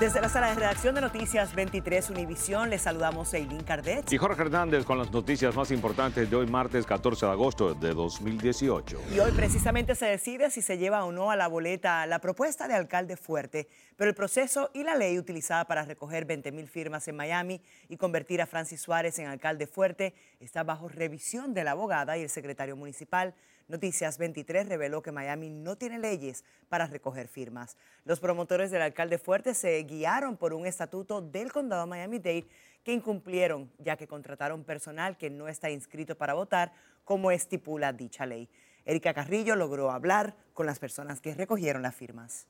Desde la sala de redacción de Noticias 23 Univisión, les saludamos a Eileen Cardet. Y Jorge Hernández con las noticias más importantes de hoy, martes 14 de agosto de 2018. Y hoy precisamente se decide si se lleva o no a la boleta la propuesta de alcalde fuerte, pero el proceso y la ley utilizada para recoger 20 mil firmas en Miami y convertir a Francis Suárez en alcalde fuerte está bajo revisión de la abogada y el secretario municipal. Noticias 23 reveló que Miami no tiene leyes para recoger firmas. Los promotores del alcalde fuerte se guiaron por un estatuto del condado Miami-Dade que incumplieron, ya que contrataron personal que no está inscrito para votar, como estipula dicha ley. Erika Carrillo logró hablar con las personas que recogieron las firmas.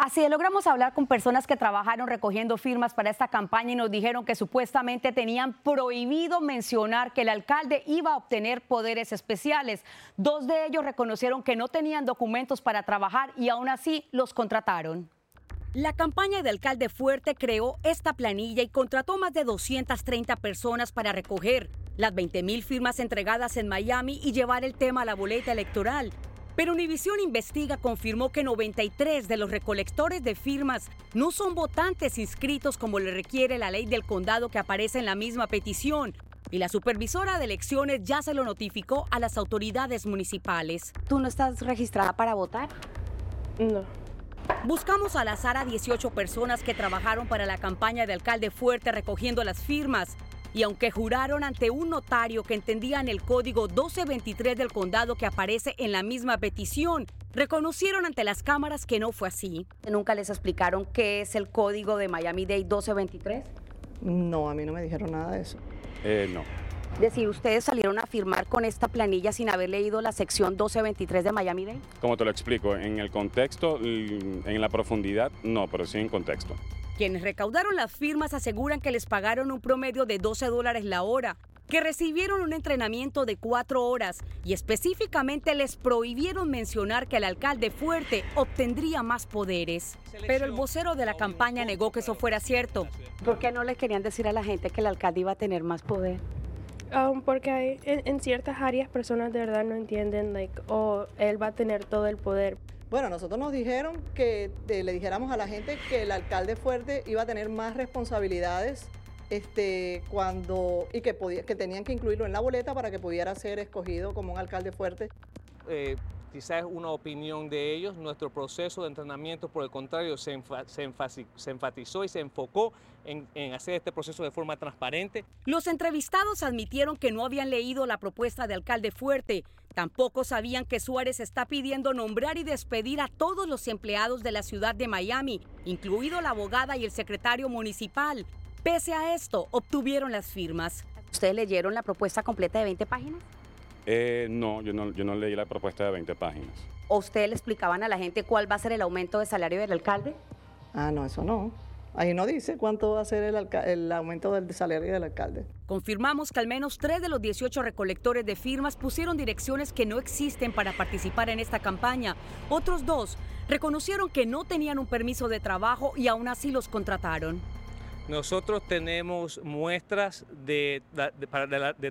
Así es, logramos hablar con personas que trabajaron recogiendo firmas para esta campaña y nos dijeron que supuestamente tenían prohibido mencionar que el alcalde iba a obtener poderes especiales. Dos de ellos reconocieron que no tenían documentos para trabajar y aún así los contrataron. La campaña de alcalde fuerte creó esta planilla y contrató más de 230 personas para recoger las 20 mil firmas entregadas en Miami y llevar el tema a la boleta electoral. Pero Univisión Investiga confirmó que 93 de los recolectores de firmas no son votantes inscritos como le requiere la ley del condado que aparece en la misma petición. Y la supervisora de elecciones ya se lo notificó a las autoridades municipales. ¿Tú no estás registrada para votar? No. Buscamos al azar a 18 personas que trabajaron para la campaña de alcalde fuerte recogiendo las firmas. Y aunque juraron ante un notario que entendían el código 1223 del condado que aparece en la misma petición, reconocieron ante las cámaras que no fue así. ¿Nunca les explicaron qué es el código de Miami-Dade 1223? No, a mí no me dijeron nada de eso. Eh, no. Es decir, ustedes salieron a firmar con esta planilla sin haber leído la sección 1223 de Miami-Dade. ¿Cómo te lo explico? En el contexto, en la profundidad, no, pero sí en contexto. Quienes recaudaron las firmas aseguran que les pagaron un promedio de 12 dólares la hora, que recibieron un entrenamiento de cuatro horas y específicamente les prohibieron mencionar que el alcalde fuerte obtendría más poderes. Pero el vocero de la campaña negó que eso fuera cierto. ¿Por qué no les querían decir a la gente que el alcalde iba a tener más poder? Um, porque hay, en, en, ciertas áreas personas de verdad no entienden, like, o oh, él va a tener todo el poder. Bueno, nosotros nos dijeron que de, le dijéramos a la gente que el alcalde fuerte iba a tener más responsabilidades este, cuando, y que, podía, que tenían que incluirlo en la boleta para que pudiera ser escogido como un alcalde fuerte. Eh, quizás es una opinión de ellos. Nuestro proceso de entrenamiento, por el contrario, se, se, enfatizó y se enfocó en, en, hacer este proceso de forma transparente. Los entrevistados admitieron que no habían leído la propuesta de alcalde fuerte. Tampoco sabían que Suárez está pidiendo nombrar y despedir a todos los empleados de la ciudad de Miami, incluido la abogada y el secretario municipal. Pese a esto, obtuvieron las firmas. ¿Ustedes leyeron la propuesta completa de 20 páginas? Eh, no, yo no, yo no leí la propuesta de 20 páginas. ¿O ustedes le explicaban a la gente cuál va a ser el aumento de salario del alcalde? Ah, no, eso no. Ahí no dice cuánto va a ser el, el, aumento del salario del alcalde. Confirmamos que al menos tres de los 18 recolectores de firmas pusieron direcciones que no existen para participar en esta campaña. Otros dos reconocieron que no tenían un permiso de trabajo y aún así los contrataron. Nosotros tenemos muestras de,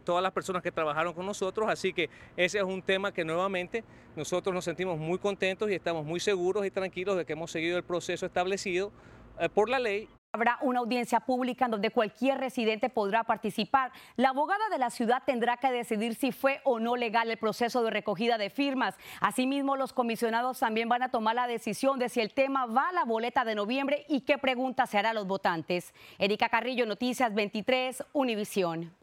todas las personas que trabajaron con nosotros, así que ese es un tema que nuevamente nosotros nos sentimos muy contentos y estamos muy seguros y tranquilos de que hemos seguido el proceso establecido eh, por la ley Habrá una audiencia pública en donde cualquier residente podrá participar. La abogada de la ciudad tendrá que decidir si fue o no legal el proceso de recogida de firmas. Asimismo, los comisionados también van a tomar la decisión de si el tema va a la boleta de noviembre y qué preguntas se hará a los votantes. Erika Carrillo, Noticias 23, Univisión.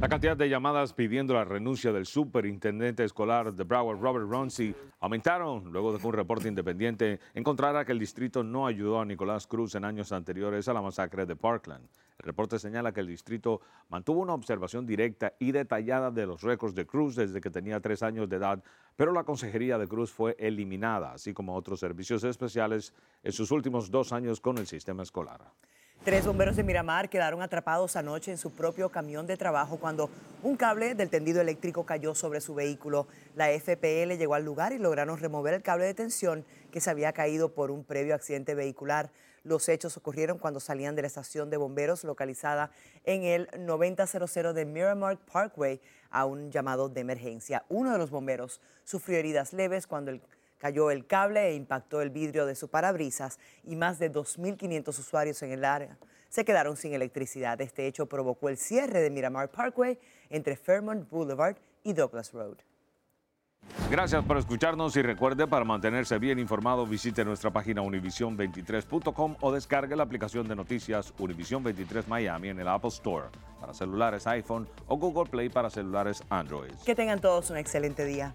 La cantidad de llamadas pidiendo la renuncia del superintendente escolar de Broward, Robert Ronci, aumentaron luego de que un reporte independiente encontrara que el distrito no ayudó a Nicolás Cruz en años anteriores a la masacre de Parkland. El reporte señala que el distrito mantuvo una observación directa y detallada de los récords de Cruz desde que tenía tres años de edad, pero la consejería de Cruz fue eliminada, así como otros servicios especiales en sus últimos dos años con el sistema escolar. Tres bomberos de Miramar quedaron atrapados anoche en su propio camión de trabajo cuando un cable del tendido eléctrico cayó sobre su vehículo. La FPL llegó al lugar y lograron remover el cable de tensión que se había caído por un previo accidente vehicular. Los hechos ocurrieron cuando salían de la estación de bomberos localizada en el 9000 de Miramar Parkway a un llamado de emergencia. Uno de los bomberos sufrió heridas leves cuando el Cayó el cable e impactó el vidrio de su parabrisas y más de 2.500 usuarios en el área se quedaron sin electricidad. Este hecho provocó el cierre de Miramar Parkway entre Fairmont Boulevard y Douglas Road. Gracias por escucharnos y recuerde para mantenerse bien informado visite nuestra página univision23.com o descargue la aplicación de noticias Univision 23 Miami en el Apple Store para celulares iPhone o Google Play para celulares Android. Que tengan todos un excelente día.